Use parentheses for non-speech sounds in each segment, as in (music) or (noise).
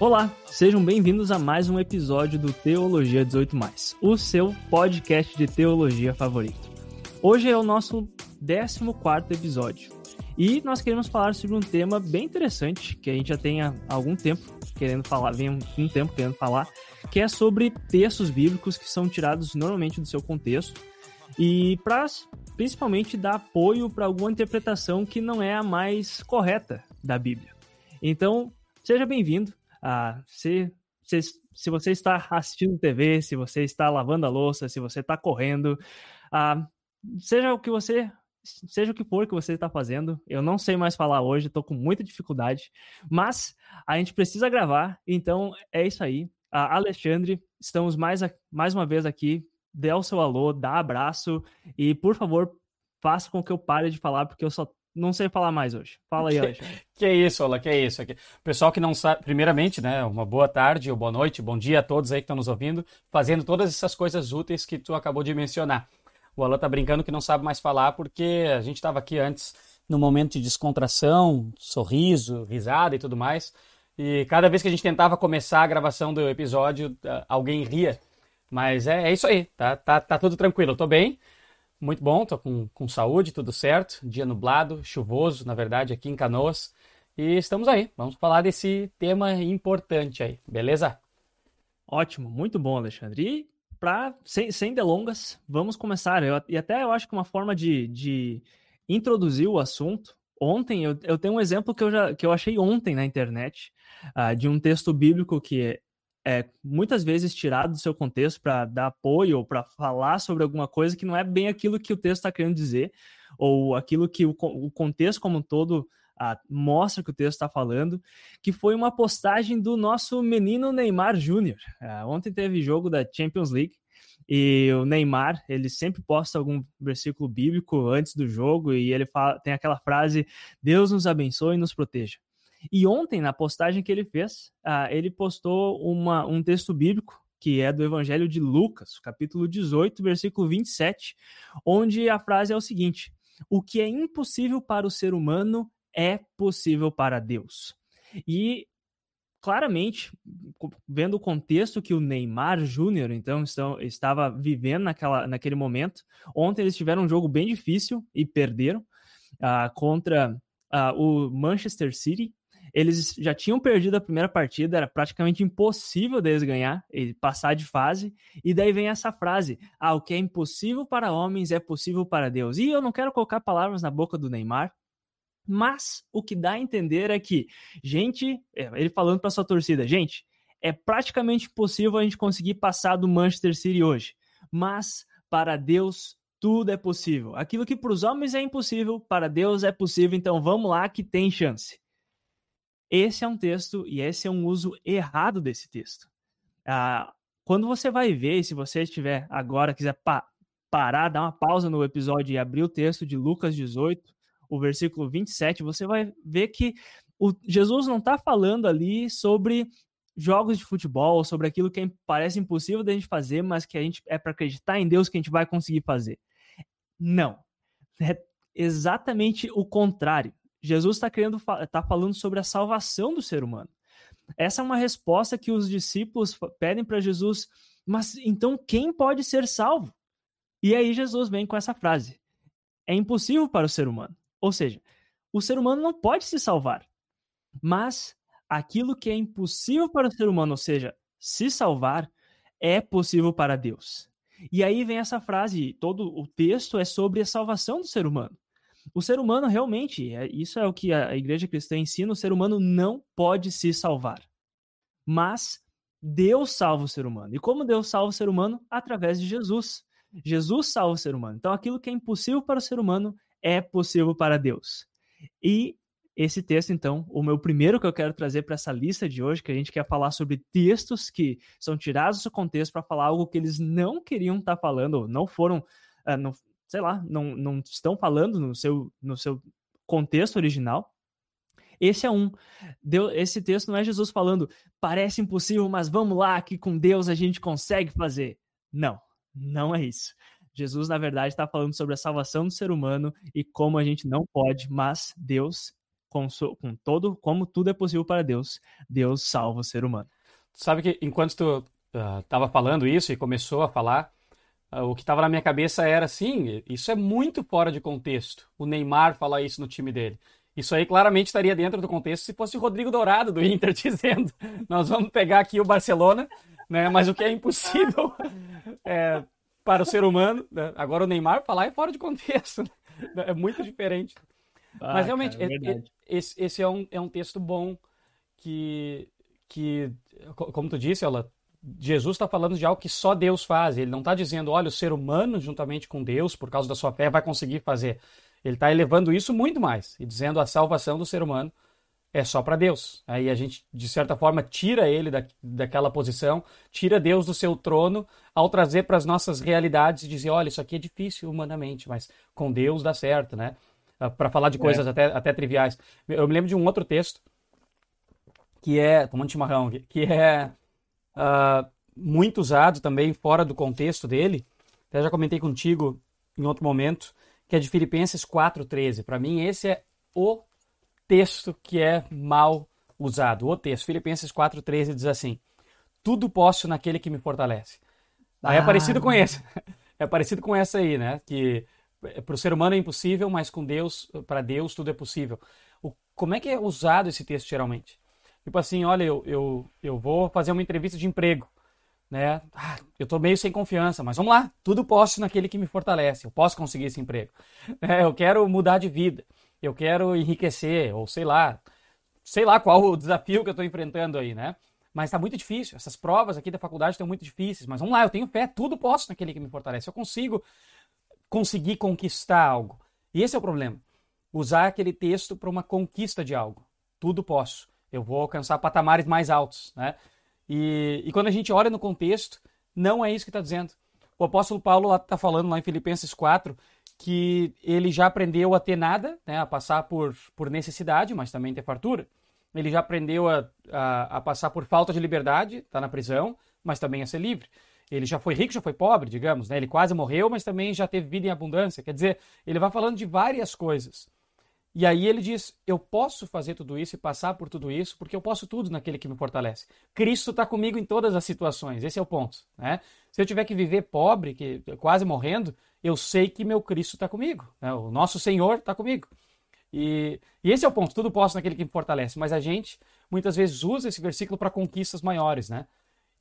Olá, sejam bem-vindos a mais um episódio do Teologia 18, o seu podcast de teologia favorito. Hoje é o nosso 14 episódio e nós queremos falar sobre um tema bem interessante que a gente já tem há algum tempo querendo falar, vem um tempo querendo falar, que é sobre textos bíblicos que são tirados normalmente do seu contexto e para principalmente dar apoio para alguma interpretação que não é a mais correta da Bíblia. Então, seja bem-vindo. Ah, se, se, se você está assistindo TV, se você está lavando a louça, se você está correndo, ah, seja o que você seja o que for que você está fazendo, eu não sei mais falar hoje, estou com muita dificuldade, mas a gente precisa gravar, então é isso aí. Ah, Alexandre, estamos mais, mais uma vez aqui, dê o seu alô, dá abraço e, por favor, faça com que eu pare de falar, porque eu só não sei falar mais hoje. Fala aí, Alexandre. Que, é isso, Ola, que é isso. Pessoal que não sabe, primeiramente, né, uma boa tarde ou boa noite, bom dia a todos aí que estão nos ouvindo, fazendo todas essas coisas úteis que tu acabou de mencionar. O Alan tá brincando que não sabe mais falar porque a gente estava aqui antes no momento de descontração, sorriso, risada e tudo mais. E cada vez que a gente tentava começar a gravação do episódio, alguém ria. Mas é, é isso aí, tá, tá, tá tudo tranquilo. Eu tô bem, muito bom, tô com, com saúde, tudo certo. Dia nublado, chuvoso, na verdade, aqui em Canoas. E estamos aí, vamos falar desse tema importante aí, beleza? Ótimo, muito bom, Alexandre. E pra, sem, sem delongas, vamos começar. Eu, e até eu acho que uma forma de, de introduzir o assunto. Ontem, eu, eu tenho um exemplo que eu, já, que eu achei ontem na internet, uh, de um texto bíblico que é muitas vezes tirado do seu contexto para dar apoio ou para falar sobre alguma coisa que não é bem aquilo que o texto está querendo dizer, ou aquilo que o, o contexto como um todo ah, mostra que o texto está falando, que foi uma postagem do nosso menino Neymar Júnior. Ah, ontem teve jogo da Champions League e o Neymar, ele sempre posta algum versículo bíblico antes do jogo e ele fala, tem aquela frase: Deus nos abençoe e nos proteja. E ontem, na postagem que ele fez, uh, ele postou uma, um texto bíblico que é do Evangelho de Lucas, capítulo 18, versículo 27, onde a frase é o seguinte: O que é impossível para o ser humano é possível para Deus. E claramente, vendo o contexto que o Neymar Júnior então estava vivendo naquela, naquele momento, ontem eles tiveram um jogo bem difícil e perderam uh, contra uh, o Manchester City eles já tinham perdido a primeira partida, era praticamente impossível deles ganhar e passar de fase. E daí vem essa frase: Ah, o que é impossível para homens é possível para Deus. E eu não quero colocar palavras na boca do Neymar, mas o que dá a entender é que, gente, é, ele falando para sua torcida, gente, é praticamente impossível a gente conseguir passar do Manchester City hoje. Mas para Deus tudo é possível. Aquilo que para os homens é impossível, para Deus é possível. Então vamos lá que tem chance. Esse é um texto e esse é um uso errado desse texto. Ah, quando você vai ver, se você estiver agora, quiser pa parar, dar uma pausa no episódio e abrir o texto de Lucas 18, o versículo 27, você vai ver que o, Jesus não está falando ali sobre jogos de futebol, sobre aquilo que parece impossível da gente fazer, mas que a gente é para acreditar em Deus que a gente vai conseguir fazer. Não. É exatamente o contrário. Jesus está querendo tá falando sobre a salvação do ser humano. Essa é uma resposta que os discípulos pedem para Jesus, mas então quem pode ser salvo? E aí Jesus vem com essa frase: é impossível para o ser humano. Ou seja, o ser humano não pode se salvar. Mas aquilo que é impossível para o ser humano, ou seja, se salvar, é possível para Deus. E aí vem essa frase, todo o texto é sobre a salvação do ser humano. O ser humano realmente, é, isso é o que a igreja cristã ensina, o ser humano não pode se salvar. Mas Deus salva o ser humano. E como Deus salva o ser humano? Através de Jesus. Jesus salva o ser humano. Então aquilo que é impossível para o ser humano é possível para Deus. E esse texto, então, o meu primeiro que eu quero trazer para essa lista de hoje, que a gente quer falar sobre textos que são tirados do contexto para falar algo que eles não queriam estar tá falando, não foram, uh, não, sei lá, não, não estão falando no seu, no seu contexto original. Esse é um. Deus, esse texto não é Jesus falando, parece impossível, mas vamos lá, que com Deus a gente consegue fazer. Não, não é isso. Jesus, na verdade, está falando sobre a salvação do ser humano e como a gente não pode, mas Deus com, com todo, como tudo é possível para Deus, Deus salva o ser humano. Sabe que enquanto tu estava uh, falando isso e começou a falar, o que estava na minha cabeça era assim, isso é muito fora de contexto. O Neymar falar isso no time dele. Isso aí claramente estaria dentro do contexto se fosse o Rodrigo Dourado do (laughs) Inter dizendo: nós vamos pegar aqui o Barcelona, né? Mas o que é impossível (laughs) é, para o ser humano. Né? Agora o Neymar falar é fora de contexto. Né? É muito diferente. Ah, Mas realmente, cara, é esse, esse é, um, é um texto bom que, que como tu disse, ela, Jesus está falando de algo que só Deus faz. Ele não está dizendo, olha, o ser humano, juntamente com Deus, por causa da sua fé, vai conseguir fazer. Ele está elevando isso muito mais e dizendo a salvação do ser humano é só para Deus. Aí a gente, de certa forma, tira ele da, daquela posição, tira Deus do seu trono ao trazer para as nossas realidades e dizer: olha, isso aqui é difícil humanamente, mas com Deus dá certo, né? Ah, para falar de coisas é. até, até triviais. Eu me lembro de um outro texto que é, tomando chimarrão, que é uh, muito usado também fora do contexto dele. Até já comentei contigo em outro momento, que é de Filipenses 4:13. Para mim esse é o texto que é mal usado. O texto, Filipenses 4:13 diz assim: Tudo posso naquele que me fortalece. Aí é ah. é parecido com esse. (laughs) É parecido com essa aí, né? Que para o ser humano é impossível, mas com Deus, para Deus tudo é possível. O, como é que é usado esse texto geralmente? Tipo assim, olha, eu, eu, eu vou fazer uma entrevista de emprego, né? Ah, eu estou meio sem confiança, mas vamos lá, tudo posso naquele que me fortalece, eu posso conseguir esse emprego. (laughs) É, eu quero mudar de vida, eu quero enriquecer, ou sei lá, sei lá qual o desafio que eu estou enfrentando aí, né? Mas está muito difícil. Essas provas aqui da faculdade estão muito difíceis. Mas vamos lá, eu tenho fé, tudo posso naquele que me fortalece. Eu consigo conseguir conquistar algo. E esse é o problema. Usar aquele texto para uma conquista de algo. Tudo posso. Eu vou alcançar patamares mais altos. Né? E, e quando a gente olha no contexto, não é isso que está dizendo. O apóstolo Paulo está falando lá em Filipenses 4 que ele já aprendeu a ter nada, né, a passar por, por necessidade, mas também ter fartura. Ele já aprendeu a, a, a passar por falta de liberdade, está na prisão, mas também a ser livre. Ele já foi rico, já foi pobre, digamos, né? Ele quase morreu, mas também já teve vida em abundância. Quer dizer, ele vai falando de várias coisas. E aí ele diz: Eu posso fazer tudo isso e passar por tudo isso, porque eu posso tudo naquele que me fortalece. Cristo está comigo em todas as situações. Esse é o ponto. Né? Se eu tiver que viver pobre, que quase morrendo, eu sei que meu Cristo está comigo. Né? O nosso Senhor está comigo. E, e, esse é o ponto. Tudo posso naquele que me fortalece. Mas a gente muitas vezes usa esse versículo para conquistas maiores, né?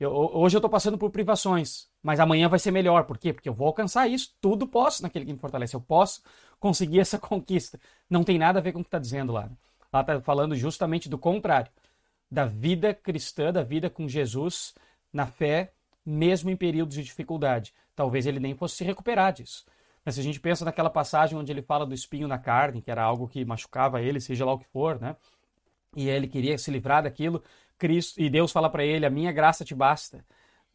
Eu, hoje eu estou passando por privações, mas amanhã vai ser melhor. Por quê? Porque eu vou alcançar isso. Tudo posso naquele que me fortalece. Eu posso conseguir essa (laughs) conquista. Não tem nada a ver com o que está dizendo lá. Lá está falando justamente do contrário. Da vida cristã, da vida com Jesus, na fé, mesmo em períodos de dificuldade. Talvez ele nem fosse se recuperar disso. Mas se a gente pensa naquela passagem onde ele fala do espinho na carne, que era algo que machucava ele, seja lá o que for, né? E ele queria se livrar daquilo, Cristo e Deus fala para ele: "A minha graça te basta",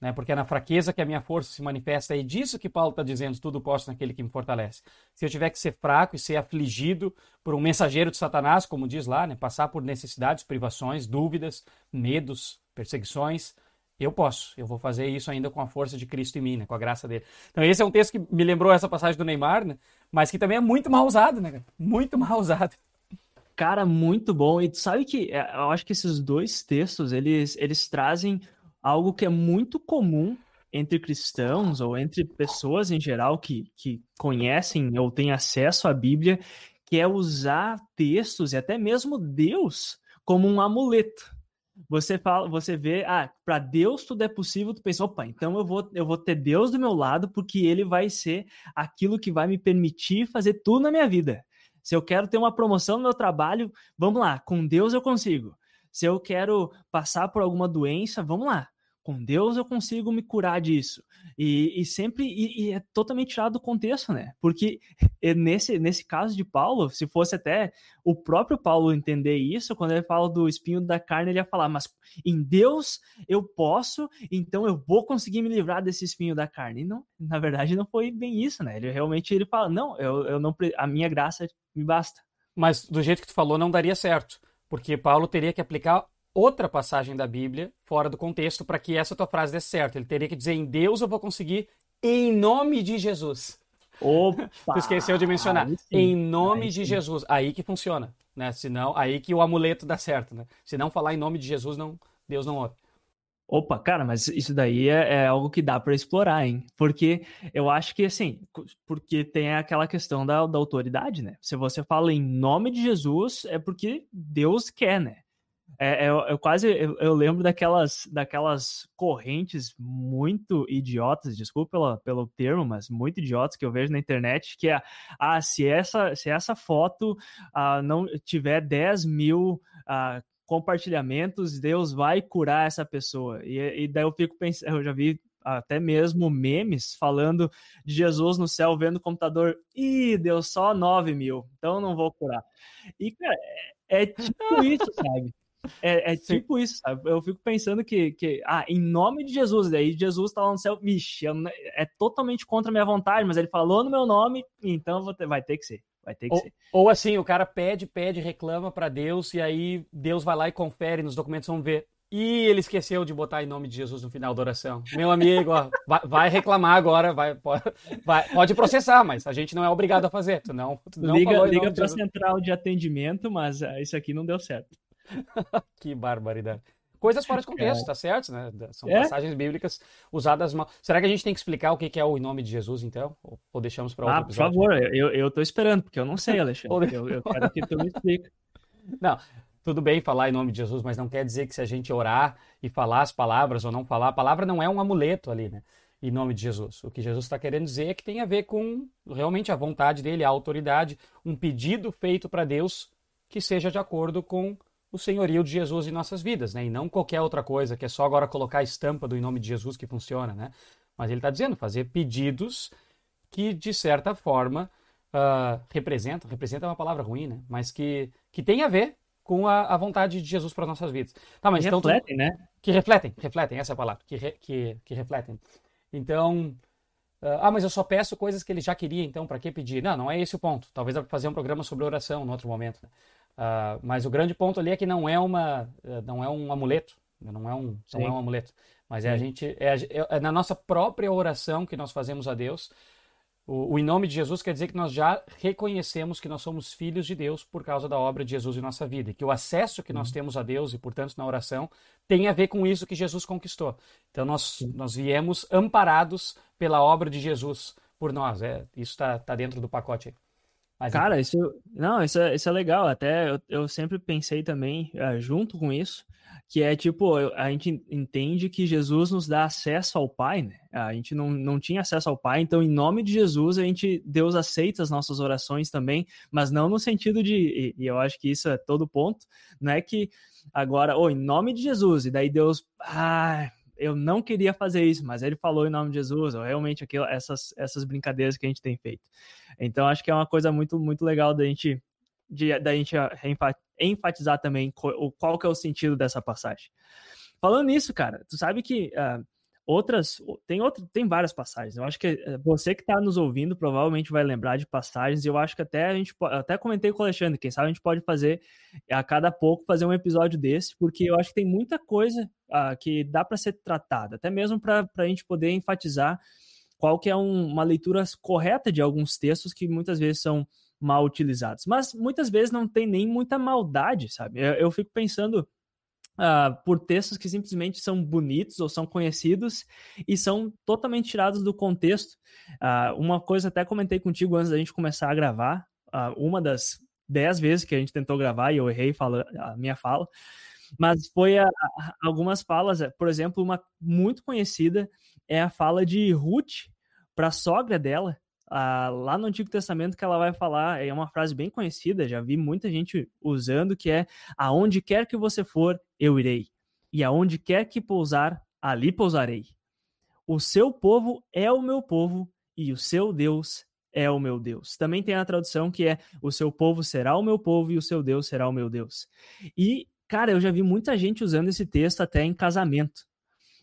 né? Porque é na fraqueza que a minha força se manifesta. É disso que Paulo está dizendo: "Tudo posso naquele que me fortalece". Se eu tiver que ser fraco e ser afligido por um mensageiro de Satanás, como diz lá, né? Passar por necessidades, privações, dúvidas, medos, perseguições, eu posso, eu vou fazer isso ainda com a força de Cristo em mim, né? com a graça dele. Então, esse é um texto que me lembrou essa passagem do Neymar, né? mas que também é muito mal usado, né? Muito mal usado. Cara, muito bom. E tu sabe que é, eu acho que esses dois textos, eles, eles trazem algo que é muito comum entre cristãos ou entre pessoas em geral que, que conhecem ou têm acesso à Bíblia, que é usar textos e até mesmo Deus como um amuleto. Você fala, você vê, ah, para Deus tudo é possível, tu pensa, opa, então eu vou, eu vou ter Deus do meu lado porque ele vai ser aquilo que vai me permitir fazer tudo na minha vida. Se eu quero ter uma promoção no meu trabalho, vamos lá, com Deus eu consigo. Se eu quero passar por alguma doença, vamos lá. com Deus eu consigo me curar disso. E, e sempre e, e, é totalmente tirado do contexto, né? Porque nesse, nesse caso de Paulo, se fosse até o próprio Paulo entender isso, quando ele fala do espinho da carne, ele ia falar: Mas em Deus eu posso, então eu vou conseguir me livrar desse espinho da carne. E não, na verdade, não foi bem isso, né? Ele realmente ele fala: Não, eu, eu não, a minha graça me basta. Mas do jeito que tu falou, não daria certo, porque Paulo teria que aplicar outra passagem da Bíblia fora do contexto para que essa tua frase dê certo. Ele teria que dizer: em Deus eu vou conseguir, em nome de Jesus. Opa! (laughs) tu esqueceu de mencionar. Em nome de Jesus. Aí que funciona, né? Senão, aí que o amuleto dá certo, né? Se não falar em nome de Jesus, não, Deus não ouve. Opa, cara, mas isso daí é, é algo que dá para explorar, hein? Porque eu acho que, assim, porque tem aquela questão da, da autoridade, né? Se você fala em nome de Jesus, é porque Deus quer, né? É, é, eu quase eu, eu, lembro daquelas, daquelas correntes muito idiotas, desculpa pelo, pelo termo, mas muito idiotas que eu vejo na internet, que é ah, se essa, se essa foto ah, não tiver 10 mil ah, compartilhamentos, Deus vai curar essa pessoa. E, e daí eu fico pensando, eu já vi até mesmo memes falando de Jesus no céu vendo o computador, ih, deu só 9 mil, então não vou curar. E, cara, é, é tipo (laughs) isso, sabe? É, é tipo isso, sabe? Eu fico pensando que, que, ah, em nome de Jesus, daí Jesus tá lá no céu, vixe, é totalmente contra a minha vontade, mas ele falou no meu nome, então ter, vai ter que ser. Vai ter que ou, ser. Ou assim, o cara pede, pede, reclama para Deus, e aí Deus vai lá e confere nos documentos, vamos ver. E ele esqueceu de botar em nome de Jesus no final da oração. Meu amigo, ó, (laughs) vai, vai, reclamar agora, vai, pode, vai, pode, processar, mas a gente não é obrigado a fazer. Tu não, tu não liga liga para a central de atendimento, mas uh, isso aqui não deu certo. (laughs) que barbaridade. Coisas fora de contexto, é. tá certo? Né? São é? passagens bíblicas usadas mal. Será que a gente tem que explicar o que é o nome de Jesus, então? Ou deixamos para outro ah, episódio? por favor, eu, eu tô esperando, porque eu não sei, Alexandre. eu, eu quero que tu me explique. (laughs) Não, tudo bem falar em nome de Jesus, mas não quer dizer que se a gente orar e falar as palavras ou não falar, a palavra não é um amuleto ali, né? Em nome de Jesus. O que Jesus está querendo dizer é que tem a ver com realmente a vontade dele, a autoridade, um pedido feito para Deus que seja de acordo com o senhorio de Jesus em nossas vidas, né? E não qualquer outra coisa, que é só agora colocar a estampa do em nome de Jesus que funciona, né? Mas ele está dizendo fazer pedidos que, de certa forma, uh, representam, representa é uma palavra ruim, né? Mas que, que tem a ver com a, a vontade de Jesus para as nossas vidas. Tá, mas que então, refletem, tu... né? Que refletem, refletem, essa é a palavra, que, re, que, que refletem. Então, Uh, ah, mas eu só peço coisas que ele já queria, então para que pedir? Não, não é esse o ponto. Talvez eu fazer um programa sobre oração no outro momento. Né? Uh, mas o grande ponto ali é que não é uma, eh, não é um amuleto, não é um, não é um amuleto, mas é a gente, é, é, é, na nossa própria oração que nós fazemos a Deus. O, o, em nome de Jesus quer dizer que nós já reconhecemos que nós somos filhos de Deus por causa da obra de Jesus em nossa vida, e que o acesso que nós temos a Deus e, portanto, na oração tem a ver com isso que Jesus conquistou. Então nós, nós viemos amparados pela obra de Jesus por nós. É, isso está tá dentro do pacote. Aí. Mas, Cara, isso, não, isso, é, isso é legal. Até eu, eu sempre pensei também, uh, junto com isso, que é tipo, a gente entende que Jesus nos dá acesso ao Pai, né? A gente não, não tinha acesso ao Pai, então, em nome de Jesus, a gente, Deus aceita as nossas orações também, mas não no sentido de, e, e eu acho que isso é todo ponto, não é que agora, oh, em nome de Jesus, e daí Deus, ah, eu não queria fazer isso, mas ele falou em nome de Jesus, ou realmente aquilo, essas, essas brincadeiras que a gente tem feito. Então, acho que é uma coisa muito, muito legal da gente, de, da gente enfatizar também qual, qual que é o sentido dessa passagem. Falando nisso, cara, tu sabe que uh, outras tem outro, tem várias passagens. Eu acho que eh, você que está nos ouvindo provavelmente vai lembrar de passagens. E eu acho que até a gente até comentei com o Alexandre, quem sabe a gente pode fazer a cada pouco fazer um episódio desse, porque eu acho que tem muita coisa uh, que dá para ser tratada, até mesmo para a gente poder enfatizar qual que é um, uma leitura correta de alguns textos que muitas vezes são mal utilizados. Mas muitas vezes não tem nem muita maldade, sabe? Eu, eu fico pensando uh, por textos que simplesmente são bonitos ou são conhecidos e são totalmente tirados do contexto. Uh, uma coisa até comentei contigo antes da gente começar a gravar, uh, uma das dez vezes que a gente tentou gravar e eu errei fala, a minha fala, mas foi a, a, algumas falas, por exemplo, uma muito conhecida é a fala de Ruth para a sogra dela, lá no Antigo Testamento que ela vai falar, é uma frase bem conhecida, já vi muita gente usando, que é aonde quer que você for, eu irei. E aonde quer que pousar, ali pousarei. O seu povo é o meu povo e o seu Deus é o meu Deus. Também tem a tradução que é: o seu povo será o meu povo e o seu Deus será o meu Deus. E, cara, eu já vi muita gente usando esse texto até em casamento.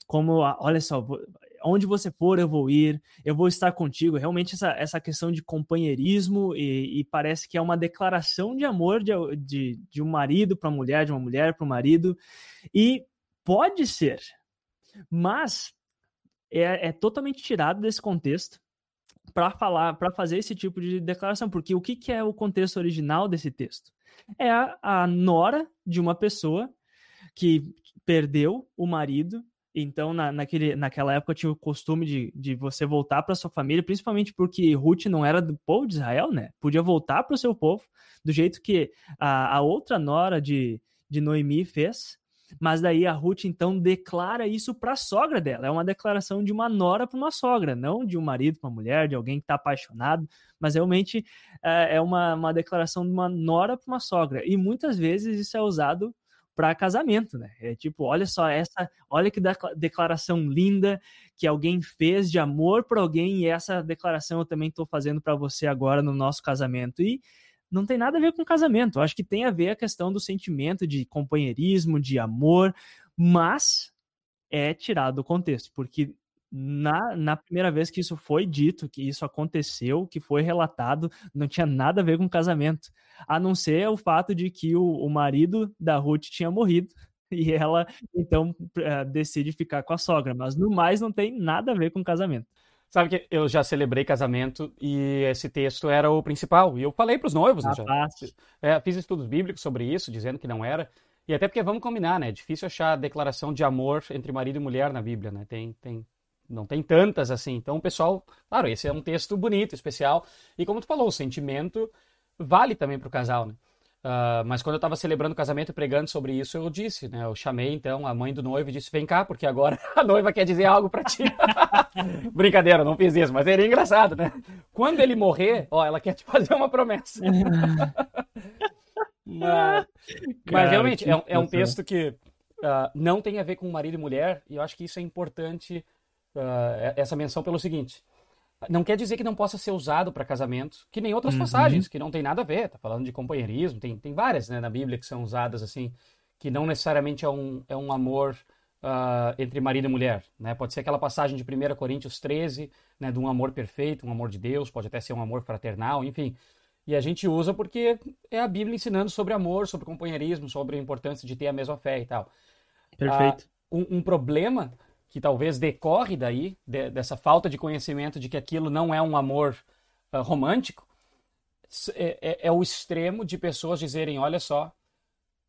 Como, olha só, onde você for, eu vou ir, eu vou estar contigo. Realmente, essa, essa questão de companheirismo, e, e parece que é uma declaração de amor de, de, de um marido para a mulher, de uma mulher para o marido. E pode ser, mas é, é totalmente tirado desse contexto para falar, para fazer esse tipo de declaração, porque o que, que é o contexto original desse texto? É a, a nora de uma pessoa que perdeu o marido então, na, naquele, naquela época, tinha o costume de, de você voltar para sua família, principalmente porque Ruth não era do povo de Israel, né? Podia voltar para o seu povo, do jeito que a, a outra nora de, de Noemi fez. Mas daí a Ruth, então, declara isso para a sogra dela. É uma declaração de uma nora para uma sogra, não de um marido para uma mulher, de alguém que está apaixonado, mas realmente é, é uma, uma declaração de uma nora para uma sogra. E muitas vezes isso é usado para casamento, né? É tipo, olha só essa, olha que declaração linda que alguém fez de amor para alguém e essa declaração eu também estou fazendo para você agora no nosso casamento. E não tem nada a ver com casamento. Eu acho que tem a ver a questão do sentimento de companheirismo, de amor, mas é tirado do contexto, porque na, na primeira vez que isso foi dito, que isso aconteceu, que foi relatado, não tinha nada a ver com casamento, a não ser o fato de que o, o marido da Ruth tinha morrido (laughs) e ela então eh, decide ficar com a sogra, mas no mais não tem nada a ver com casamento. Sabe que eu já celebrei casamento e esse texto era o principal. E eu falei para os noivos, né, já. É, fiz estudos bíblicos sobre isso, dizendo que não era. E até porque vamos combinar, né? É difícil achar declaração de amor entre marido e mulher na Bíblia, né? Tem, tem não tem tantas assim. Então, o pessoal, claro, esse é um texto bonito, especial. E como tu falou, o sentimento vale também para o casal, né? Uh, mas quando eu estava celebrando o casamento e pregando sobre isso, eu disse, né? Eu chamei então a mãe do noivo e disse: Vem cá, porque agora (laughs) a noiva quer dizer algo para ti. (laughs) Brincadeira, não fiz isso, mas seria engraçado, né? Quando ele morrer, ó, ela quer te fazer uma promessa. (laughs) mas, mas, realmente, é, é, um texto que uh, não tem a ver com marido e mulher, e eu acho que isso é importante uh, essa menção pelo seguinte. Não quer dizer que não possa ser usado para casamento, que nem outras uhum. passagens, que não tem nada a ver. Tá falando de companheirismo, tem, tem várias né, na Bíblia que são usadas assim, que não necessariamente é um, é um amor uh, entre marido e mulher. Né? Pode ser aquela passagem de 1 Coríntios 13, né, de um amor perfeito, um amor de Deus, pode até ser um amor fraternal, enfim. E a gente usa porque é a Bíblia ensinando sobre amor, sobre companheirismo, sobre a importância de ter a mesma fé e tal. Perfeito. Uh, um, um problema que talvez decorre daí, de, dessa falta de conhecimento de que aquilo não é um amor uh, romântico, é, é, é, o extremo de pessoas dizerem: olha só,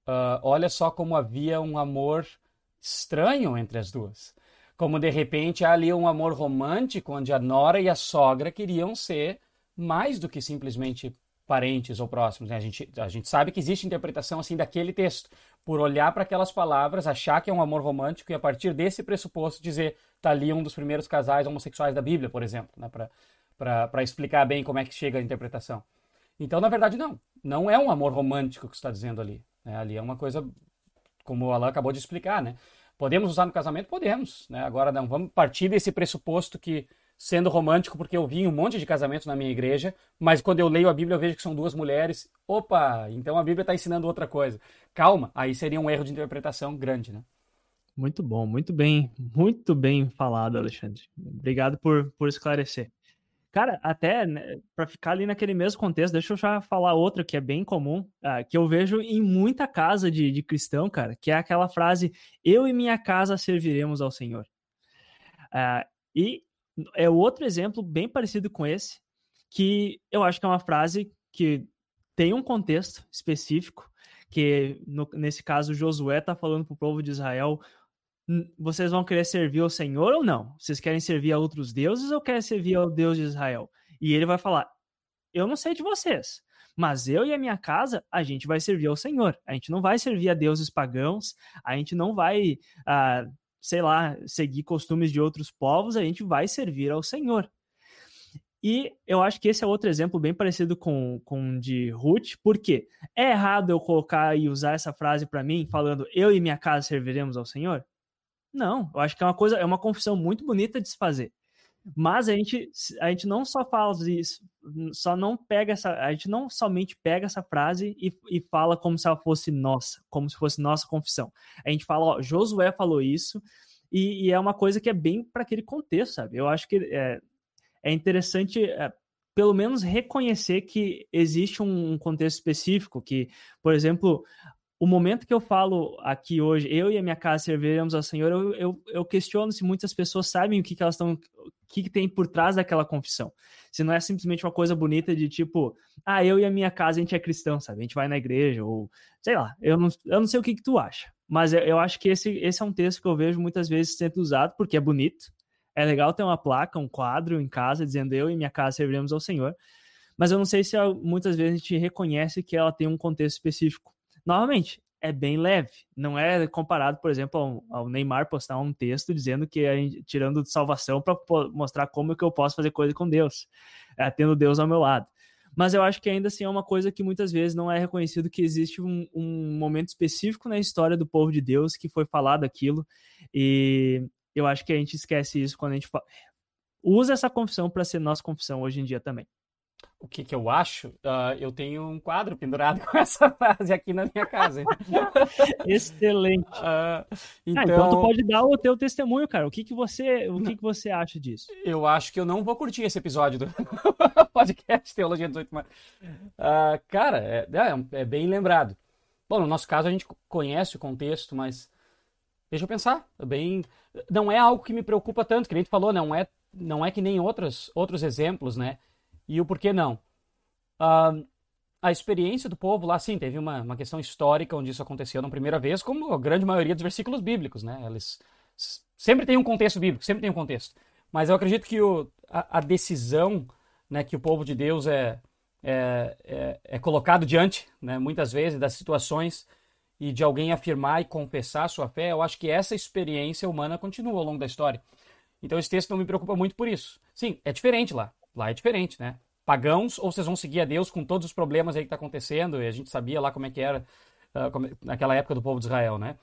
uh, olha só como havia um amor estranho entre as duas. Como de repente há ali um amor romântico onde a nora e a sogra queriam ser mais do que simplesmente parentes ou próximos. Né? A, gente, a gente sabe que existe interpretação assim daquele texto, por olhar para aquelas palavras, achar que é um amor romântico e a partir desse pressuposto dizer tá ali um dos primeiros casais homossexuais da Bíblia, por exemplo, né? para explicar bem como é que chega a interpretação. Então, na verdade, não. Não é um amor romântico que está dizendo ali. Né? Ali é uma coisa, como o Alan acabou de explicar, né? Podemos usar no casamento? Podemos. Né? Agora, não vamos partir desse pressuposto que sendo romântico porque eu vi um monte de casamentos na minha igreja, mas quando eu leio a Bíblia eu vejo que são duas mulheres. Opa, então a Bíblia está ensinando outra coisa. Calma, aí seria um erro de interpretação grande, né? Muito bom, muito bem, muito bem falado, Alexandre. Obrigado por, por esclarecer. Cara, até né, para ficar ali naquele mesmo contexto, deixa eu já falar outra que é bem comum, uh, que eu vejo em muita casa de, de cristão, cara, que é aquela frase: Eu e minha casa serviremos ao Senhor. Uh, e é outro exemplo bem parecido com esse, que eu acho que é uma frase que tem um contexto específico, que no, nesse caso Josué está falando para o povo de Israel: vocês vão querer servir ao Senhor ou não? Vocês querem servir a outros deuses ou querem servir ao Deus de Israel? E ele vai falar: eu não sei de vocês, mas eu e a minha casa, a gente vai servir ao Senhor. A gente não vai servir a deuses pagãos, a gente não vai uh, sei lá, seguir costumes de outros povos, a gente vai servir ao Senhor. E eu acho que esse é outro exemplo bem parecido com, o de Ruth, porque é errado eu colocar e usar essa frase para mim, falando eu e minha casa serviremos ao Senhor? Não, eu acho que é uma coisa, é uma confissão muito bonita de se fazer. Mas a gente, a gente não só faz isso, só não pega essa, a gente não somente pega essa frase e, e fala como se ela fosse nossa, como se fosse nossa confissão. A gente fala, ó, Josué falou isso, e, e é uma coisa que é bem para aquele contexto, sabe? Eu acho que é, é interessante, é, pelo menos, reconhecer que existe um contexto específico, que, por exemplo, o momento que eu falo aqui hoje, eu e a minha casa serviremos ao Senhor, eu, eu, eu questiono se muitas pessoas sabem o que, que elas estão, o que, que tem por trás daquela confissão. Se não é simplesmente uma coisa bonita de tipo, ah, eu e a minha casa a gente é cristão, sabe? A gente vai na igreja, ou sei lá, eu não, eu não sei o que, que tu acha, mas eu, eu acho que esse, esse é um texto que eu vejo muitas vezes sendo usado porque é bonito, é legal ter uma placa, um quadro em casa dizendo eu e minha casa serviremos ao Senhor, mas eu não sei se muitas vezes a gente reconhece que ela tem um contexto específico novamente, é bem leve. Não é comparado, por exemplo, ao, Neymar postar um texto dizendo que é tirando de salvação para mostrar como que eu posso fazer coisa com Deus, é, tendo Deus ao meu lado. Mas eu acho que ainda assim é uma coisa que muitas vezes não é reconhecido que existe um, um momento específico na história do povo de Deus que foi falado aquilo. E eu acho que a gente esquece isso quando a gente usa essa confissão para ser nossa confissão hoje em dia também o que, que eu acho, uh, eu tenho um quadro pendurado (laughs) com essa frase aqui na minha casa. (laughs) Excelente. Uh, então... Ah, então tu pode dar o teu testemunho, cara. O que, que você, o que, que você acha disso? Eu acho que eu não vou curtir esse episódio do (laughs) podcast Teologia 18 mais. Uh, cara, é, é, é, bem lembrado. Bom, no nosso caso a gente conhece o contexto, mas deixa eu pensar. É bem, não é algo que me preocupa tanto, que nem tu falou, não é, não é que nem outros, outros exemplos, né? E o porquê não? Uh, a experiência do povo lá, sim, teve uma, uma questão histórica onde isso aconteceu na primeira vez, como a grande maioria dos versículos bíblicos, né? Eles sempre tem um contexto bíblico, sempre tem um contexto. Mas eu acredito que o, a, a decisão né, que o povo de Deus é, é, é, é, colocado diante, né, muitas vezes, das situações e de alguém afirmar e confessar a sua fé, eu acho que essa experiência humana continua ao longo da história. Então esse texto não me preocupa muito por isso. Sim, é diferente lá. Lá é diferente, né? Pagãos, ou vocês vão seguir a Deus com todos os problemas aí que está acontecendo, e a gente sabia lá como é que era uh, como, naquela época do povo de Israel, né?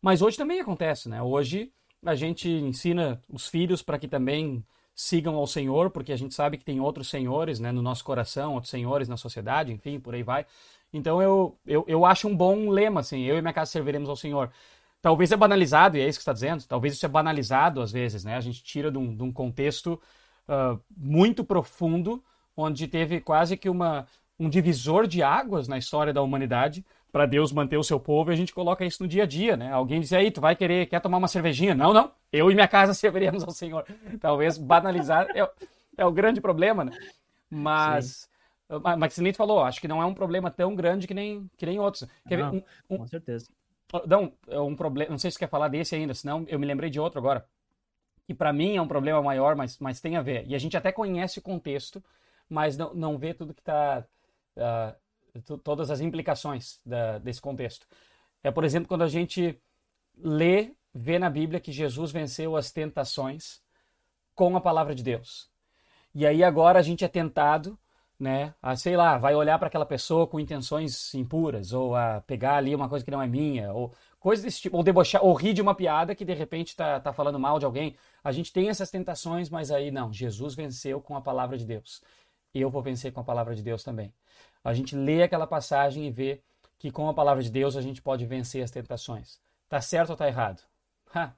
Mas hoje também acontece, né? Hoje a gente ensina os filhos para que também sigam ao Senhor, porque a gente sabe que tem outros senhores né, no nosso coração, outros senhores na sociedade, enfim, por aí vai. Então eu, eu, eu acho um bom lema, assim, eu e minha casa serviremos ao Senhor. Talvez é banalizado, e é isso que está dizendo, talvez isso é banalizado às vezes, né? A gente tira de um, de um contexto uh, muito profundo, onde teve quase que uma, um divisor de águas na história da humanidade para Deus manter o seu povo e a gente coloca isso no dia a dia, né? Alguém diz aí, tu vai querer, quer tomar uma cervejinha? Não, não, eu e minha casa (laughs) serviremos ao Senhor. Talvez banalizar é, é o grande problema, né? Mas, mas nem tu falou, acho que não é um problema tão grande que nem, que nem outros. Quer não, ver? Um, um, com certeza. Não, é um problema, não sei se quer falar desse ainda, senão eu me lembrei de outro agora que para mim é um problema maior, mas, mas tem a ver. E a gente até conhece o contexto, mas não, não vê tudo que está. Uh, ah, todas as implicações da, desse contexto. É, por exemplo, quando a gente lê, vê na Bíblia que Jesus venceu as tentações com a palavra de Deus. E aí agora a gente é tentado, né, a sei lá, vai olhar para aquela pessoa com intenções impuras, ou a pegar ali uma coisa que não é minha, ou coisas desse tipo, ou debochar, ou rir de uma piada que de repente está tá falando mal de alguém. A gente tem essas tentações, mas aí não, Jesus venceu com a palavra de Deus. Eu vou vencer com a palavra de Deus também. A gente lê aquela passagem e vê que com a palavra de Deus a gente pode vencer as tentações. Tá certo ou tá errado? Ha.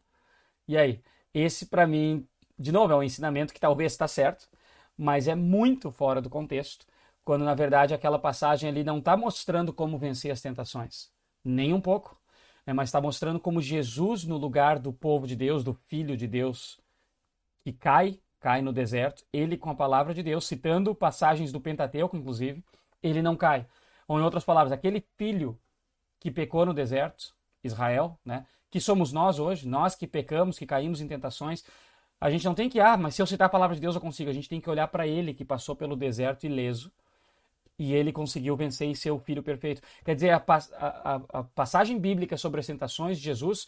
E aí? Esse para mim, de novo, é um ensinamento que talvez está certo, mas é muito fora do contexto, quando na verdade aquela passagem ali não está mostrando como vencer as tentações. Nem um pouco né, mas está mostrando como Jesus, no lugar do povo de Deus, do Filho de Deus, que cai, cai no deserto, ele com a palavra de Deus, citando passagens do Pentateuco, inclusive, ele não cai. Ou, em outras palavras, aquele filho que pecou no deserto, Israel, né, que somos nós hoje, nós que pecamos, que caímos em tentações, a gente não tem que, ah, mas se eu citar a palavra de Deus eu consigo. A gente tem que olhar para ele que passou pelo deserto ileso e ele conseguiu vencer e ser o filho perfeito. Quer dizer, a, a, a passagem bíblica sobre as tentações de Jesus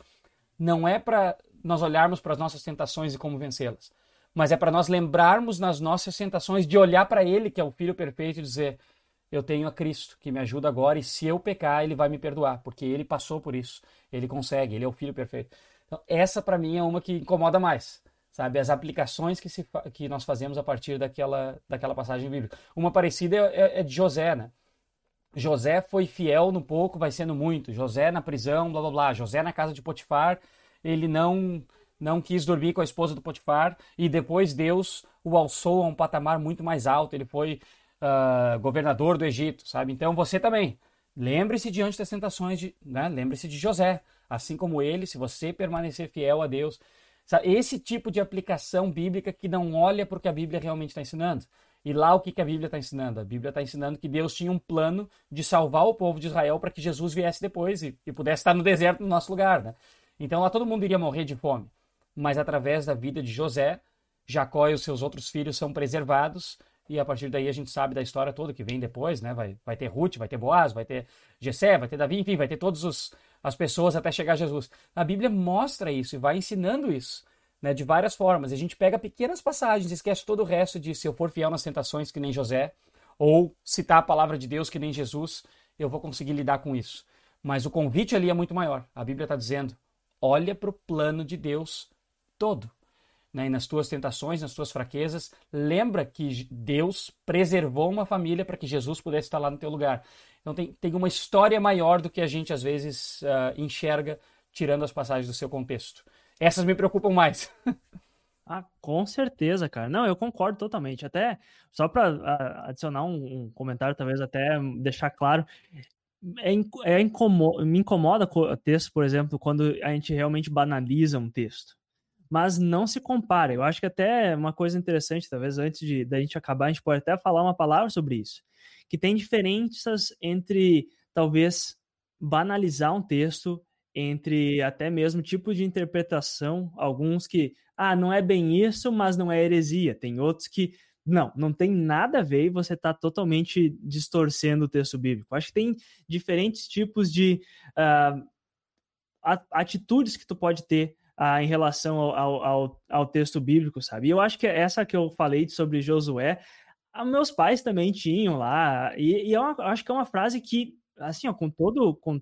não é para nós olharmos para as nossas tentações e como vencê-las, mas é para nós lembrarmos nas nossas tentações de olhar para ele, que é o filho perfeito, e dizer: Eu tenho a Cristo que me ajuda agora, e se eu pecar, ele vai me perdoar, porque ele passou por isso, ele consegue, ele é o filho perfeito. Então, essa para mim é uma que incomoda mais, sabe? As aplicações que, se, que nós fazemos a partir daquela, daquela passagem bíblica. Uma parecida é, é, é de José, né? José foi fiel no pouco, vai sendo muito. José na prisão, blá blá blá. José na casa de Potifar, ele não não quis dormir com a esposa do Potifar e depois Deus o alçou a um patamar muito mais alto. Ele foi uh, governador do Egito, sabe? Então você também lembre-se diante das tentações de, né? Lembre-se de José, assim como ele, se você permanecer fiel a Deus, sabe? esse tipo de aplicação bíblica que não olha porque a Bíblia realmente está ensinando. E lá o que, que a Bíblia está ensinando? A Bíblia está ensinando que Deus tinha um plano de salvar o povo de Israel para que Jesus viesse depois e, e, pudesse estar no deserto no nosso lugar. Né? Então lá todo mundo iria morrer de fome. Mas através da vida de José, Jacó e os seus outros filhos são preservados. E a partir daí a gente sabe da história toda que vem depois, né? Vai, vai ter Ruth, vai ter Boaz, vai ter Jessé, vai ter Davi, enfim, vai ter todas as pessoas até chegar a Jesus. A Bíblia mostra isso e vai ensinando isso né, de várias formas. A gente pega pequenas passagens, esquece todo o resto de se eu for fiel nas tentações que nem José, ou citar a palavra de Deus que nem Jesus, eu vou conseguir lidar com isso. Mas o convite ali é muito maior. A Bíblia está dizendo: olha para o plano de Deus todo. Né? E nas tuas tentações, nas tuas fraquezas, lembra que Deus preservou uma família para que Jesus pudesse estar lá no teu lugar. Então tem, tem uma história maior do que a gente às vezes uh, enxerga tirando as passagens do seu contexto. Essas me preocupam mais. (laughs) Ah, com certeza, cara. Não, eu concordo totalmente. Até só para adicionar um, um, comentário, talvez até deixar claro, é, é incomoda, me incomoda o texto, por exemplo, quando a gente realmente banaliza um texto. Mas não se compara. Eu acho que até uma coisa interessante, talvez antes de da gente acabar, a gente pode até falar uma palavra sobre isso. Que tem diferenças entre talvez banalizar um texto entre até mesmo tipo de interpretação, alguns que, ah, não é bem isso, mas não é heresia. Tem outros que, não, não tem nada a ver e você está totalmente distorcendo o texto bíblico. Acho que tem diferentes tipos de uh, atitudes que tu pode ter uh, em relação ao, ao, ao, texto bíblico, sabe? E eu acho que essa que eu falei sobre Josué, meus pais também tinham lá, e, e eu acho que é uma frase que, assim, ó, com todo, com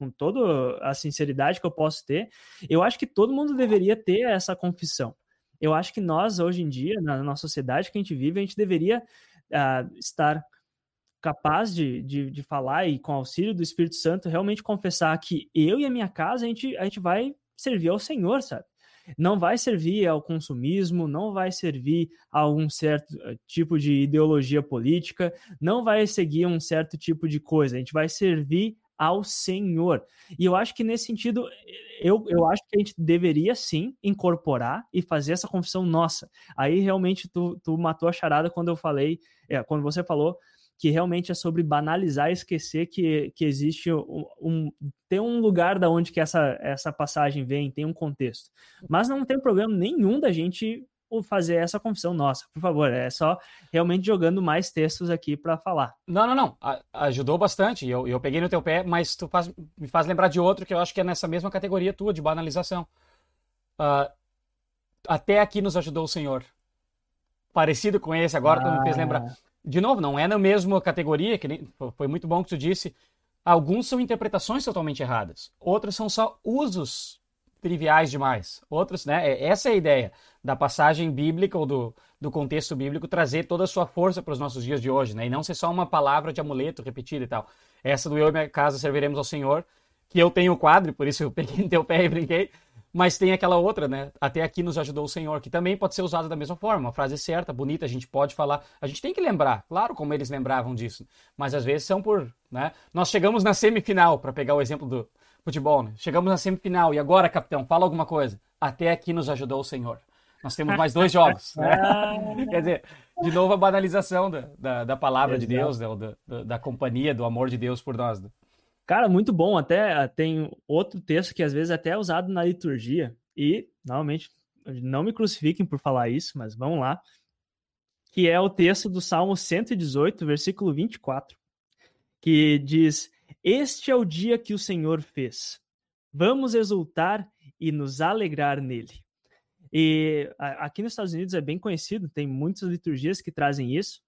com toda a sinceridade que eu posso ter, eu acho que todo mundo deveria ter essa confissão. Eu acho que nós, hoje em dia, na nossa sociedade que a gente vive, a gente deveria uh, estar capaz de, de, de, falar e, com auxílio do Espírito Santo, realmente confessar que eu e a minha casa, a gente, a gente vai servir ao Senhor, sabe? Não vai servir ao consumismo, não vai servir a um certo eh, tipo de ideologia política, não vai seguir um certo tipo de coisa. A gente vai servir ao Senhor. E eu acho que nesse sentido, eu, eu acho que a gente deveria sim incorporar e fazer essa confissão nossa. Aí realmente tu, tu matou a charada quando eu falei, é, quando você falou que realmente é sobre banalizar e esquecer que, que existe um, um tem um lugar da onde que essa, essa passagem vem, tem um contexto. Mas não tem problema nenhum da gente fazer essa confissão nossa, por favor. É só realmente jogando mais textos aqui para falar. Não, não, não. A, ajudou bastante. Eu, eu peguei no teu pé, mas tu faz, me faz lembrar de outro que eu acho que é nessa mesma categoria tua, de banalização. Uh, até aqui nos ajudou o Senhor. Parecido com esse, agora ah. tu me fez lembrar. De novo, não é na mesma categoria, que nem, foi muito bom que tu disse. Alguns são interpretações totalmente erradas. Outros são só usos triviais demais. Outros, né? É, essa é a ideia da passagem bíblica ou do, do contexto bíblico trazer toda a sua força para os nossos dias de hoje, né? E não ser só uma palavra de amuleto repetida e tal. Essa do eu e minha casa serviremos ao Senhor, que eu tenho o quadro, por isso eu (laughs) peguei no teu pé e brinquei. Mas tem aquela outra, né? Até aqui nos ajudou o Senhor, que também pode ser usada da mesma forma. Uma frase certa, bonita, a gente pode falar. A gente tem que lembrar, claro, como eles lembravam disso. Mas às vezes são por. Né? Nós chegamos na semifinal, para pegar o exemplo do, futebol, né? Chegamos na semifinal e agora, capitão, fala alguma coisa. Até aqui nos ajudou o Senhor. Nós temos mais dois jogos. (laughs) Né? Quer dizer, de novo a banalização da, da, da palavra Exato. de Deus, né? da, da, da, companhia, do amor de Deus por nós. Cara, muito bom. Até ah, tem outro texto que às vezes até é usado na liturgia. E, normalmente, não me crucifiquem por falar isso, mas vamos lá. Que é o texto do Salmo 118, versículo 24, que diz: este é o dia que o Senhor fez. Vamos exultar e nos alegrar nele. E aqui nos Estados Unidos é bem conhecido, tem muitas liturgias que trazem isso,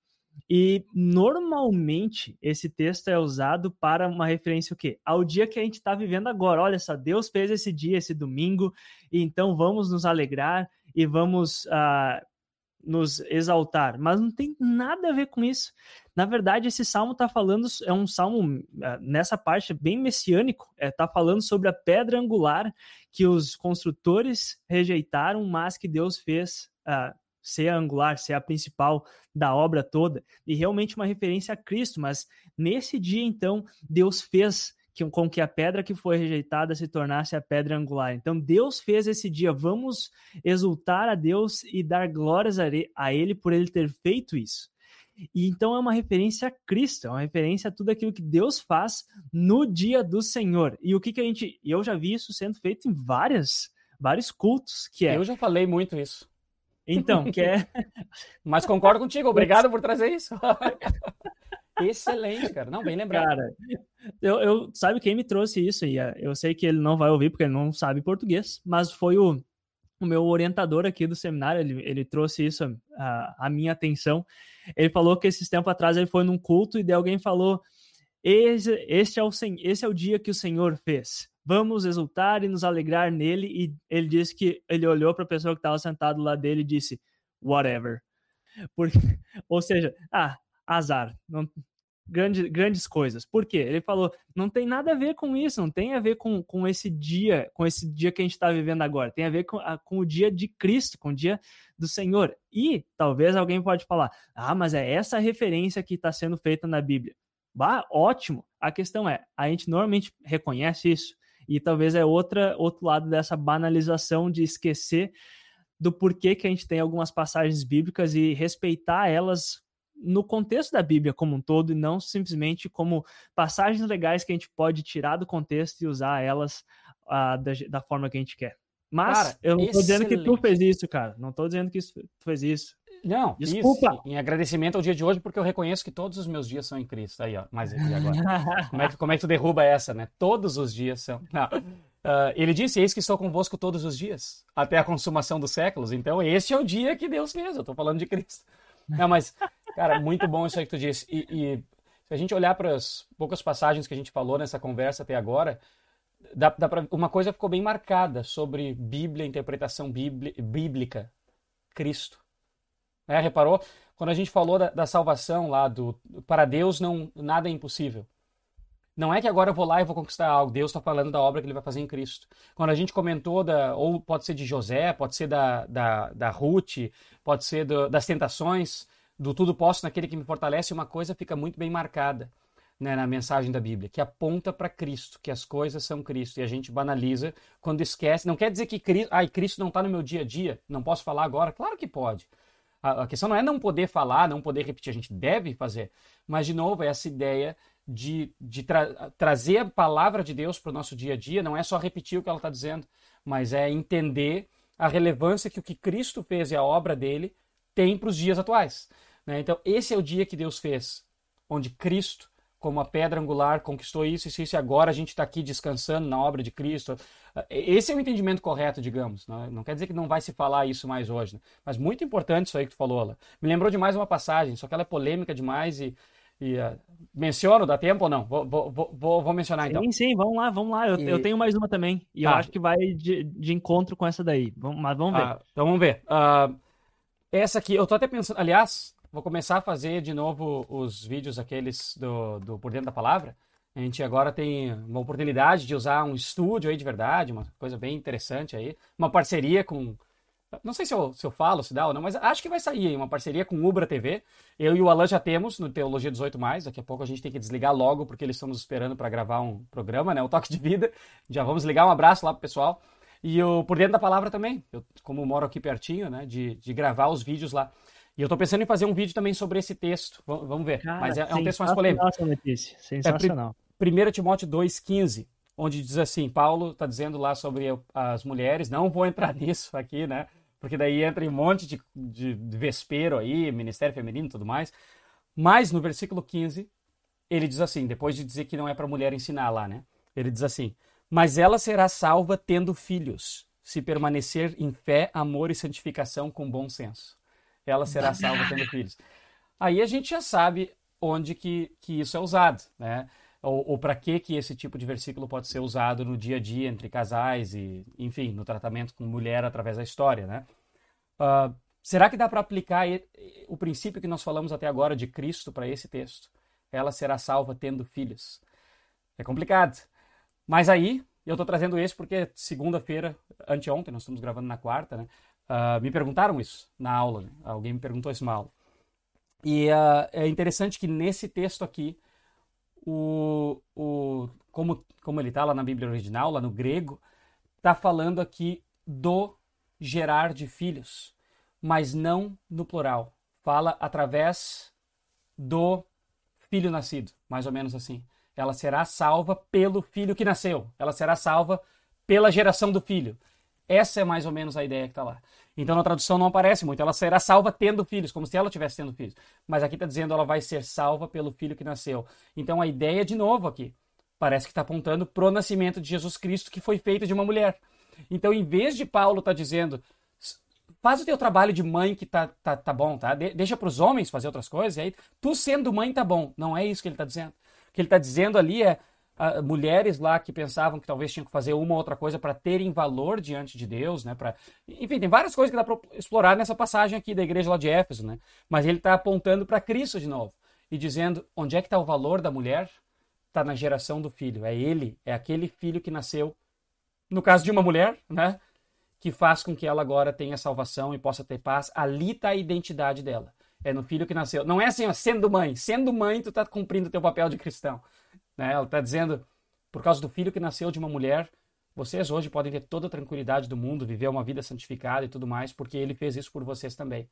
E normalmente esse texto é usado para uma referência o quê? Ao dia que a gente está vivendo agora. Olha só, Deus fez esse dia, esse domingo, e então vamos nos alegrar e vamos uh, nos exaltar. Mas não tem nada a ver com isso. Na verdade, esse salmo está falando, é um salmo uh, nessa parte bem messiânico, está é, tá falando sobre a pedra angular que os construtores rejeitaram, mas que Deus fez. Uh, ser a angular, ser a principal da obra toda, e realmente uma referência a Cristo, mas nesse dia, então, Deus fez que, com que a pedra que foi rejeitada se tornasse a pedra angular. Então, Deus fez esse dia, vamos exultar a Deus e dar glórias a Ele por Ele ter feito isso. E então é uma referência a Cristo, é uma referência a tudo aquilo que Deus faz no dia do Senhor. E o que, que a gente. Eu já vi isso sendo feito em várias, vários cultos, que é. Eu já falei muito isso. Então, que é. (laughs) Mas concordo contigo, obrigado por trazer isso. (laughs) Excelente, cara. Não, bem lembrado. Cara, eu, eu sabe quem me trouxe isso e eh, eu sei que ele não vai ouvir porque ele não sabe português, mas foi o, o meu orientador aqui do seminário, ele, ele trouxe isso à minha atenção. Ele falou que esses tempos atrás ele foi num culto e de alguém falou: esse, esse, é o, esse é o dia que o Senhor fez. Vamos exultar e nos alegrar nele. E ele disse que ele olhou para a pessoa que estava sentado lá dele e disse: whatever. (laughs) Porque, ou seja, ah, azar. Não, grande, grandes coisas. Por quê? Ele falou, não tem nada a ver com isso, não tem a ver com, com esse dia, com esse dia que a gente está vivendo agora. Tem a ver com, a, com o dia de Cristo, com o dia do Senhor. E talvez alguém pode falar, ah, mas é essa referência que está sendo feita na Bíblia. Bah, ótimo. A questão é, a gente normalmente reconhece isso e talvez é outra outro lado dessa banalização de esquecer do porquê que a gente tem algumas passagens bíblicas e respeitar elas no contexto da Bíblia como um todo e não simplesmente como passagens legais que a gente pode tirar do contexto e usar elas uh, da, da, forma que a gente quer. Mas cara, eu não estou dizendo que tu fez isso, cara. Não estou dizendo que tu fez isso. Não, desculpa. Isso, em agradecimento ao dia de hoje, porque eu reconheço que todos os meus dias são em Cristo. Aí, ó. Mas e agora? (laughs) como, é que, como é que tu derruba essa, né? Todos os dias são. Uh, ele disse: Eis que estou convosco todos os dias, até a consumação dos séculos. Então, esse é o dia que Deus fez. Eu estou falando de Cristo. Não, mas, cara, muito bom isso aí que tu disse. E, e se a gente olhar para as poucas passagens que a gente falou nessa conversa até agora, dá, dá pra, uma coisa ficou bem marcada sobre Bíblia, interpretação bíblica: Cristo. É, reparou? Quando a gente falou da, da, salvação lá, do para Deus não nada é impossível. Não é que agora eu vou lá e vou conquistar algo. Deus está falando da obra que ele vai fazer em Cristo. Quando a gente comentou, da, ou pode ser de José, pode ser da, da, da Ruth, pode ser do, das tentações, do tudo posso naquele que me fortalece, uma coisa fica muito bem marcada né, na mensagem da Bíblia, que aponta para Cristo, que as coisas são Cristo. E a gente banaliza quando esquece. Não quer dizer que Cristo, ai, Cristo não está no meu dia a dia, não posso falar agora. Claro que pode. A, a questão não é não poder falar, não poder repetir, a gente deve fazer. Mas, de novo, é essa ideia de, de tra trazer a palavra de Deus para o nosso dia a dia, não é só repetir o que ela está dizendo, mas é entender a relevância que o que Cristo fez e a obra dele tem para os dias atuais. Né? Então, esse é o dia que Deus fez, onde Cristo como a pedra angular conquistou isso, isso, isso, e agora a gente está aqui descansando na obra de Cristo. Esse é o entendimento correto, digamos. Não, não quer dizer que não vai se falar isso mais hoje, né? mas muito importante isso aí que tu falou, lá. Me lembrou demais uma passagem, só que ela é polêmica demais e, e uh, menciono, dá tempo ou não? Vou, vou, vou, vou mencionar então. Sim, sim, vamos lá, vamos lá. Eu, e... eu tenho mais uma também, e ah. eu acho que vai de, de encontro com essa daí. Mas vamos ver. Ah, então vamos ver. Uh, essa aqui, eu tô até pensando, aliás, Vou começar a fazer de novo os vídeos aqueles do, do Por Dentro da Palavra. A gente agora tem uma oportunidade de usar um estúdio aí de verdade, uma coisa bem interessante aí. Uma parceria com. Não sei se eu, se eu falo, se dá ou não, mas acho que vai sair uma parceria com Ubra TV. Eu e o Alan já temos no Teologia 18. Daqui a pouco a gente tem que desligar logo, porque eles estão nos esperando para gravar um programa, né? O Toque de Vida. Já vamos ligar. Um abraço lá pro pessoal. E o Por Dentro da Palavra também. Eu, como moro aqui pertinho, né? De, de gravar os vídeos lá. E eu estou pensando em fazer um vídeo também sobre esse texto. V vamos ver. Cara, Mas é, é um texto mais polêmico. Notícia. Sensacional. É, 1 Timóteo 2,15, onde diz assim: Paulo está dizendo lá sobre as mulheres. Não vou entrar (laughs) nisso aqui, né? Porque daí entra um monte de, de, de vespeiro aí, ministério feminino e tudo mais. Mas no versículo 15, ele diz assim: depois de dizer que não é para mulher ensinar lá, né? Ele diz assim: Mas ela será salva tendo filhos, se permanecer em fé, amor e santificação com bom senso ela será salva tendo filhos. aí a gente já sabe onde que, que isso é usado, né? Ou, ou para que que esse tipo de versículo pode ser usado no dia a dia entre casais e, enfim, no tratamento com mulher através da história, né? Uh, será que dá para aplicar o princípio que nós falamos até agora de Cristo para esse texto? Ela será salva tendo filhos. É complicado. Mas aí, eu estou trazendo esse porque segunda-feira, anteontem, nós estamos gravando na quarta, né? Uh, me perguntaram isso na aula, né? alguém me perguntou isso na aula. E uh, é interessante que nesse texto aqui, o, o, como, como ele está lá na Bíblia original, lá no grego, está falando aqui do gerar de filhos, mas não no plural. Fala através do filho nascido, mais ou menos assim. Ela será salva pelo filho que nasceu. Ela será salva pela geração do filho. Essa é mais ou menos a ideia que está lá. Então na tradução não aparece muito. Ela será salva tendo filhos, como se ela tivesse tendo filhos. Mas aqui está dizendo ela vai ser salva pelo filho que nasceu. Então a ideia, de novo, aqui, parece que está apontando pro nascimento de Jesus Cristo que foi feito de uma mulher. Então, em vez de Paulo estar tá dizendo, faz o teu trabalho de mãe que tá, tá, tá bom, tá? De deixa para os homens fazer outras coisas, e aí tu sendo mãe tá bom. Não é isso que ele está dizendo. O que ele está dizendo ali é uh, mulheres lá que pensavam que talvez tinham que fazer uma ou outra coisa para terem valor diante de Deus, né? Pra... Enfim, tem várias coisas que dá para explorar nessa passagem aqui da igreja lá de Éfeso, né? Mas ele está apontando para Cristo de novo e dizendo onde é que está o valor da mulher? Está na geração do filho. É ele, é aquele filho que nasceu, no caso de uma mulher, né? Que faz com que ela agora tenha salvação e possa ter paz. Ali está a identidade dela é no filho que nasceu. Não é assim, ó, sendo mãe. Sendo mãe, tu está cumprindo o teu papel de cristão. Né? Ela está dizendo, por causa do filho que nasceu de uma mulher, vocês hoje podem ter toda a tranquilidade do mundo, viver uma vida santificada e tudo mais, porque ele fez isso por vocês também,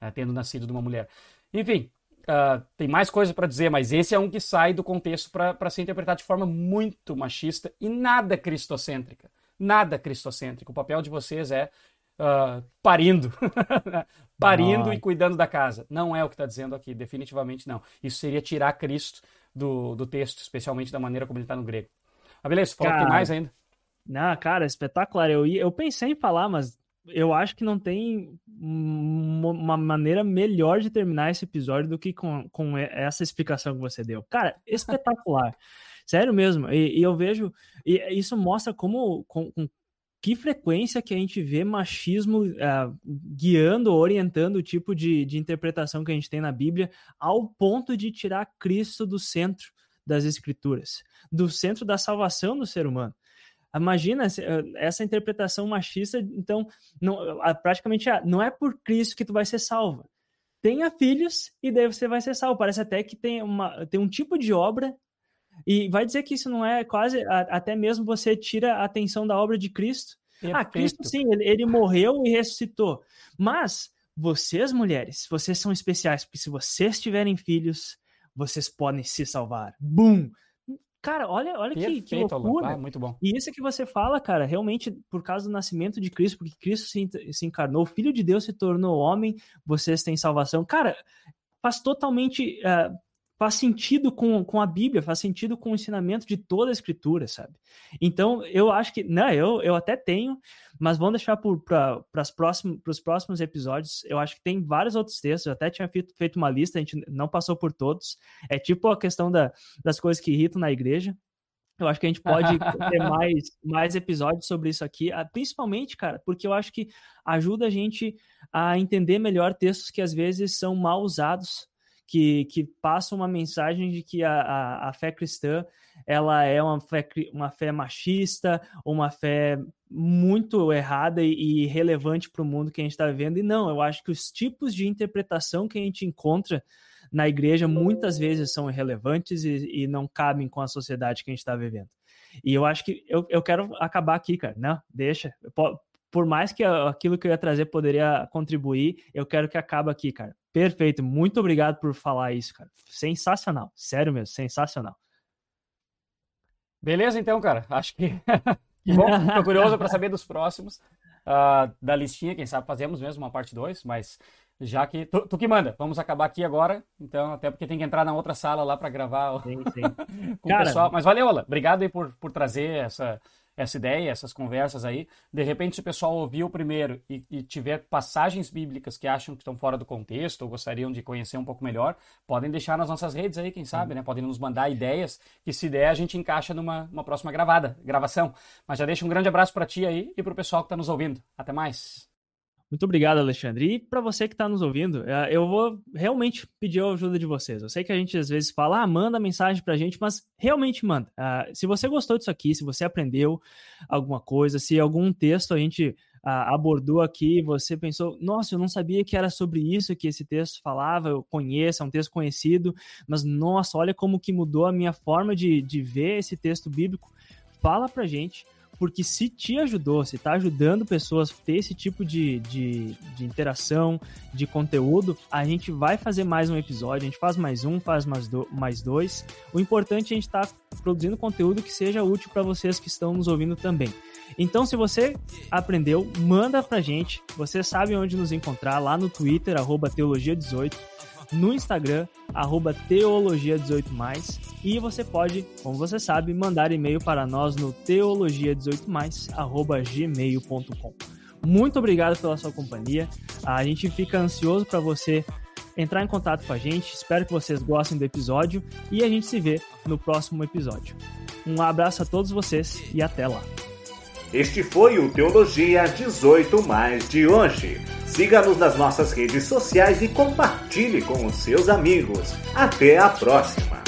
né? tendo nascido de uma mulher. Enfim, uh, tem mais coisa para dizer, mas esse é um que sai do contexto para ser interpretado de forma muito machista e nada cristocêntrica. Nada cristocêntrico. O papel de vocês é uh, parindo, (laughs) parindo e cuidando da casa. Não é o que está dizendo aqui, definitivamente não. Isso seria tirar Cristo do, do texto, especialmente da maneira como ele está no grego. Ah, beleza, falou que tem mais ainda. Não, cara, espetacular. Eu, eu pensei em falar, mas eu acho que não tem uma maneira melhor de terminar esse episódio do que com, com essa explicação que você deu. Cara, espetacular. (laughs) Sério mesmo. E, e, eu vejo. E isso mostra como, com, com que frequência que a gente vê machismo uh, guiando, orientando o tipo de, de interpretação que a gente tem na Bíblia, ao ponto de tirar Cristo do centro das Escrituras, do centro da salvação do ser humano. Imagina essa interpretação machista, então, não, praticamente não é por Cristo que tu vai ser salva. Tenha filhos e daí você vai ser salvo. Parece até que tem, uma, tem um tipo de obra e vai dizer que isso não é quase, até mesmo você tira a atenção da obra de Cristo. Perfeito. Ah, Cristo sim, ele, ele morreu e ressuscitou. Mas vocês, mulheres, vocês são especiais, porque se vocês tiverem filhos, vocês podem se salvar. Bum! Cara, olha, olha que, que loucura. Ah, muito bom. E isso que você fala, cara, realmente por causa do nascimento de Cristo, porque Cristo se, se encarnou, o Filho de Deus se tornou homem, vocês têm salvação. Cara, faz totalmente uh, faz sentido com, com a Bíblia, faz sentido com o ensinamento de toda a Escritura, sabe? Então, eu acho que, não, eu, eu até tenho, mas vamos deixar para os próximos, episódios. Eu acho que tem vários outros textos, eu até tinha feito, feito uma lista, a gente não passou por todos. É tipo a questão da, das coisas que irritam na igreja. Eu acho que a gente pode (laughs) ter mais, mais episódios sobre isso aqui, principalmente, cara, porque eu acho que ajuda a gente a entender melhor textos que às vezes são mal usados que, que passam uma mensagem de que a, a, a, fé cristã ela é uma fé, uma fé machista, uma fé muito errada e, e relevante para o mundo que a gente está vivendo. E não, eu acho que os tipos de interpretação que a gente encontra na igreja muitas vezes são irrelevantes e, e não cabem com a sociedade que a gente está vivendo. E eu acho que eu, eu quero acabar aqui, cara. Não, deixa por mais que aquilo que eu ia trazer poderia contribuir, eu quero que acabe aqui, cara. Perfeito. Muito obrigado por falar isso, cara. Sensacional. Sério mesmo, sensacional. Beleza, então, cara. Acho que. (laughs) bom. Tô curioso para saber dos próximos. Uh, da listinha, quem sabe fazemos mesmo uma parte 2, mas já que. Tu, tu, que manda, vamos acabar aqui agora. Então, até porque tem que entrar na outra sala lá para gravar sim, sim. (laughs) com cara, o pessoal. Mas valeu, Ola. Obrigado aí por, por trazer essa essa ideia, essas conversas aí. De repente, se o pessoal ouvir o primeiro e, e tiver passagens bíblicas que acham que estão fora do contexto ou gostariam de conhecer um pouco melhor, podem deixar nas nossas redes aí, quem sabe, né? Podem nos mandar ideias que, se der, a gente encaixa numa próxima gravada, gravação. Mas já deixa um grande abraço para ti aí e para o pessoal que está nos ouvindo. Até mais! Muito obrigado, Alexandre. E para você que está nos ouvindo, é, eu vou realmente pedir a ajuda de vocês. Eu sei que a gente às vezes fala, ah, manda mensagem para a gente, mas realmente manda. Uh, se você gostou disso aqui, se você aprendeu alguma coisa, se algum texto a gente uh, abordou aqui, você pensou, nossa, eu não sabia que era sobre isso que esse texto falava, eu conheço, é um texto conhecido, mas nossa, olha como que mudou a minha forma de, de ver esse texto bíblico. Fala para a gente porque se te ajudou, se está ajudando pessoas a ter esse tipo de, de, de, interação, de conteúdo, a gente vai fazer mais um episódio, a gente faz mais um, faz mais, do, mais dois. O importante é a gente estar tá produzindo conteúdo que seja útil para vocês que estão nos ouvindo também. Então, se você aprendeu, manda pra gente. Você sabe onde nos encontrar lá no Twitter, teologia18 no Instagram, teologia18mais, e você pode, como você sabe, mandar e-mail para nós no teologia18mais@gmail.com. Muito obrigado pela sua companhia. A gente fica ansioso para você entrar em contato com a gente. Espero que vocês gostem do episódio e a gente se vê no próximo episódio. Um abraço a todos vocês e até lá. Este foi o Teologia 18 mais de hoje. Siga-nos nas nossas redes sociais e compartilhe com os seus amigos. Até a próxima!